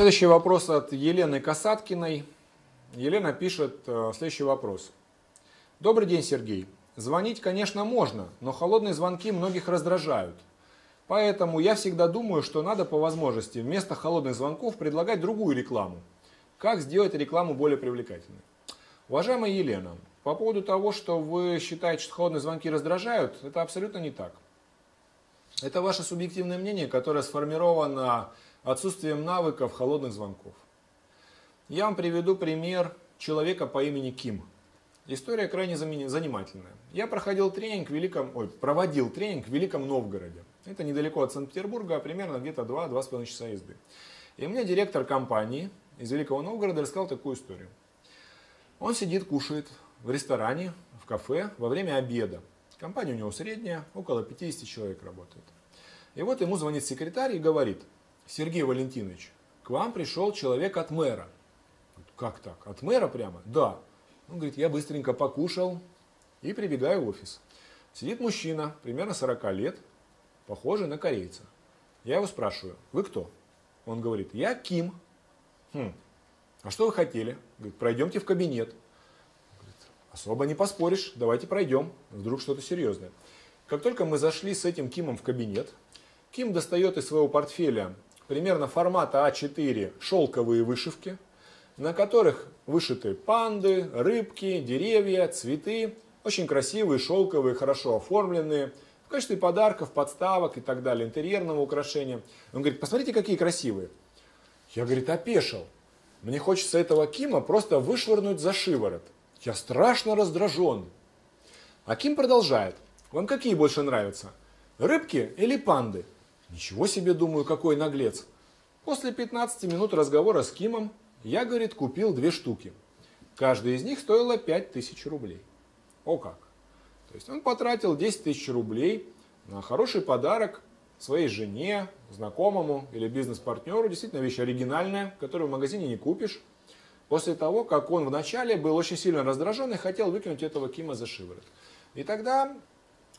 Следующий вопрос от Елены Касаткиной. Елена пишет э, следующий вопрос. Добрый день, Сергей. Звонить, конечно, можно, но холодные звонки многих раздражают. Поэтому я всегда думаю, что надо по возможности вместо холодных звонков предлагать другую рекламу. Как сделать рекламу более привлекательной? Уважаемая Елена, по поводу того, что вы считаете, что холодные звонки раздражают, это абсолютно не так. Это ваше субъективное мнение, которое сформировано отсутствием навыков холодных звонков. Я вам приведу пример человека по имени Ким. История крайне занимательная. Я проходил тренинг в Великом, ой, проводил тренинг в Великом Новгороде. Это недалеко от Санкт-Петербурга, примерно где-то 2-2,5 часа езды. И мне директор компании из Великого Новгорода рассказал такую историю. Он сидит, кушает в ресторане, в кафе во время обеда. Компания у него средняя, около 50 человек работает. И вот ему звонит секретарь и говорит, Сергей Валентинович, к вам пришел человек от мэра. Как так? От мэра прямо? Да. Он говорит, я быстренько покушал и прибегаю в офис. Сидит мужчина, примерно 40 лет, похожий на корейца. Я его спрашиваю, вы кто? Он говорит, я Ким. Хм, а что вы хотели? Говорит, пройдемте в кабинет. Говорит, особо не поспоришь, давайте пройдем. Вдруг что-то серьезное. Как только мы зашли с этим Кимом в кабинет, Ким достает из своего портфеля примерно формата А4 шелковые вышивки, на которых вышиты панды, рыбки, деревья, цветы, очень красивые, шелковые, хорошо оформленные, в качестве подарков, подставок и так далее, интерьерного украшения. Он говорит, посмотрите, какие красивые. Я, говорит, опешил. Мне хочется этого Кима просто вышвырнуть за шиворот. Я страшно раздражен. А Ким продолжает. Вам какие больше нравятся? Рыбки или панды? Ничего себе, думаю, какой наглец. После 15 минут разговора с Кимом я, говорит, купил две штуки. Каждая из них стоила 5000 рублей. О как! То есть он потратил 10 тысяч рублей на хороший подарок своей жене, знакомому или бизнес-партнеру. Действительно вещь оригинальная, которую в магазине не купишь. После того, как он вначале был очень сильно раздражен и хотел выкинуть этого Кима за шиворот. И тогда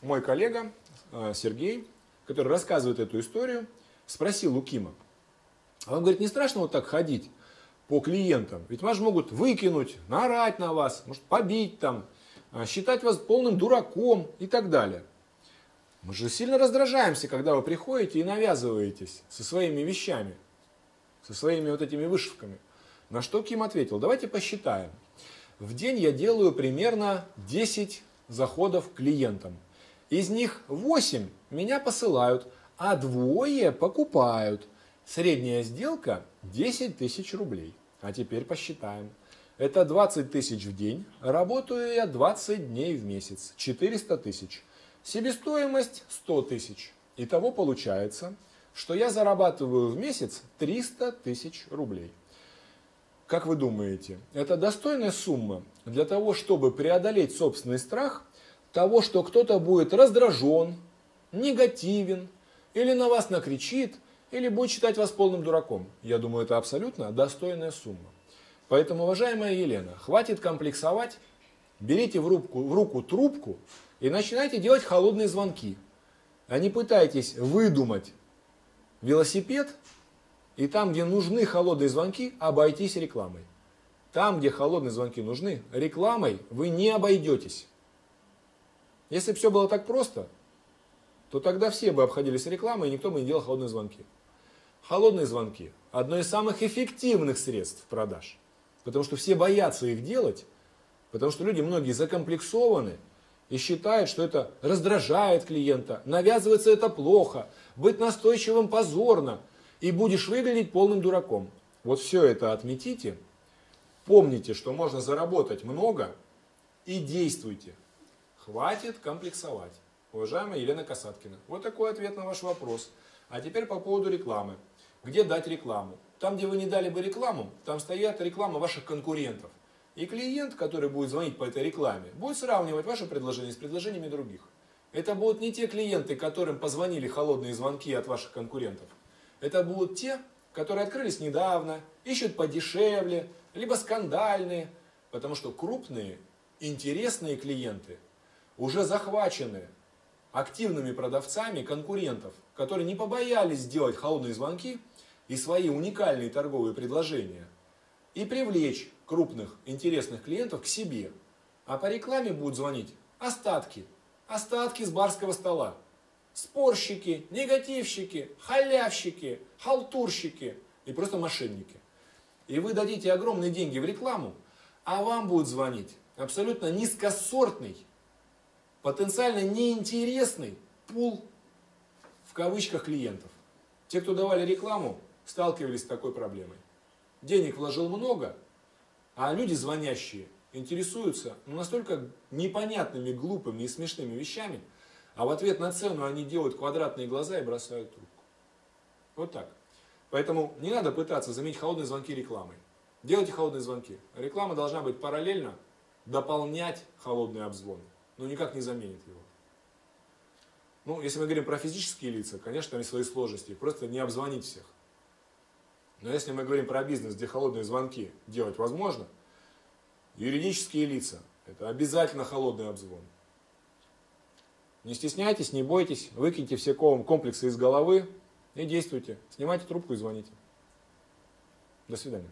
мой коллега э, Сергей который рассказывает эту историю, спросил у Кима. А он говорит, не страшно вот так ходить по клиентам? Ведь вас могут выкинуть, наорать на вас, может побить там, а, считать вас полным дураком и так далее. Мы же сильно раздражаемся, когда вы приходите и навязываетесь со своими вещами, со своими вот этими вышивками. На что Ким ответил, давайте посчитаем. В день я делаю примерно 10 заходов клиентам. Из них 8 меня посылают, а двое покупают. Средняя сделка 10 тысяч рублей. А теперь посчитаем. Это 20 тысяч в день. Работаю я 20 дней в месяц. 400 тысяч. Себестоимость 100 тысяч. Итого получается, что я зарабатываю в месяц 300 тысяч рублей. Как вы думаете, это достойная сумма для того, чтобы преодолеть собственный страх того, что кто-то будет раздражен, негативен, или на вас накричит, или будет считать вас полным дураком. Я думаю, это абсолютно достойная сумма. Поэтому, уважаемая Елена, хватит комплексовать, берите в руку, в руку трубку и начинайте делать холодные звонки. А не пытайтесь выдумать велосипед и там, где нужны холодные звонки, обойтись рекламой. Там, где холодные звонки нужны, рекламой вы не обойдетесь. Если бы все было так просто, то тогда все бы обходились рекламой, и никто бы не делал холодные звонки. Холодные звонки – одно из самых эффективных средств продаж. Потому что все боятся их делать, потому что люди многие закомплексованы и считают, что это раздражает клиента, навязывается это плохо, быть настойчивым позорно, и будешь выглядеть полным дураком. Вот все это отметите, помните, что можно заработать много и действуйте. Хватит комплексовать. Уважаемая Елена Касаткина, вот такой ответ на ваш вопрос. А теперь по поводу рекламы. Где дать рекламу? Там, где вы не дали бы рекламу, там стоят реклама ваших конкурентов. И клиент, который будет звонить по этой рекламе, будет сравнивать ваше предложение с предложениями других. Это будут не те клиенты, которым позвонили холодные звонки от ваших конкурентов. Это будут те, которые открылись недавно, ищут подешевле, либо скандальные. Потому что крупные, интересные клиенты – уже захвачены активными продавцами конкурентов, которые не побоялись сделать холодные звонки и свои уникальные торговые предложения и привлечь крупных интересных клиентов к себе. А по рекламе будут звонить остатки, остатки с барского стола. Спорщики, негативщики, халявщики, халтурщики и просто мошенники. И вы дадите огромные деньги в рекламу, а вам будет звонить абсолютно низкосортный, потенциально неинтересный пул в кавычках клиентов. Те, кто давали рекламу, сталкивались с такой проблемой. Денег вложил много, а люди звонящие интересуются ну, настолько непонятными, глупыми и смешными вещами, а в ответ на цену они делают квадратные глаза и бросают трубку. Вот так. Поэтому не надо пытаться заменить холодные звонки рекламой. Делайте холодные звонки. Реклама должна быть параллельно дополнять холодный обзвон, но никак не заменит его. Ну, если мы говорим про физические лица, конечно, есть свои сложности. Просто не обзвонить всех. Но если мы говорим про бизнес, где холодные звонки делать возможно, юридические лица – это обязательно холодный обзвон. Не стесняйтесь, не бойтесь, выкиньте все комплексы из головы и действуйте. Снимайте трубку и звоните. До свидания.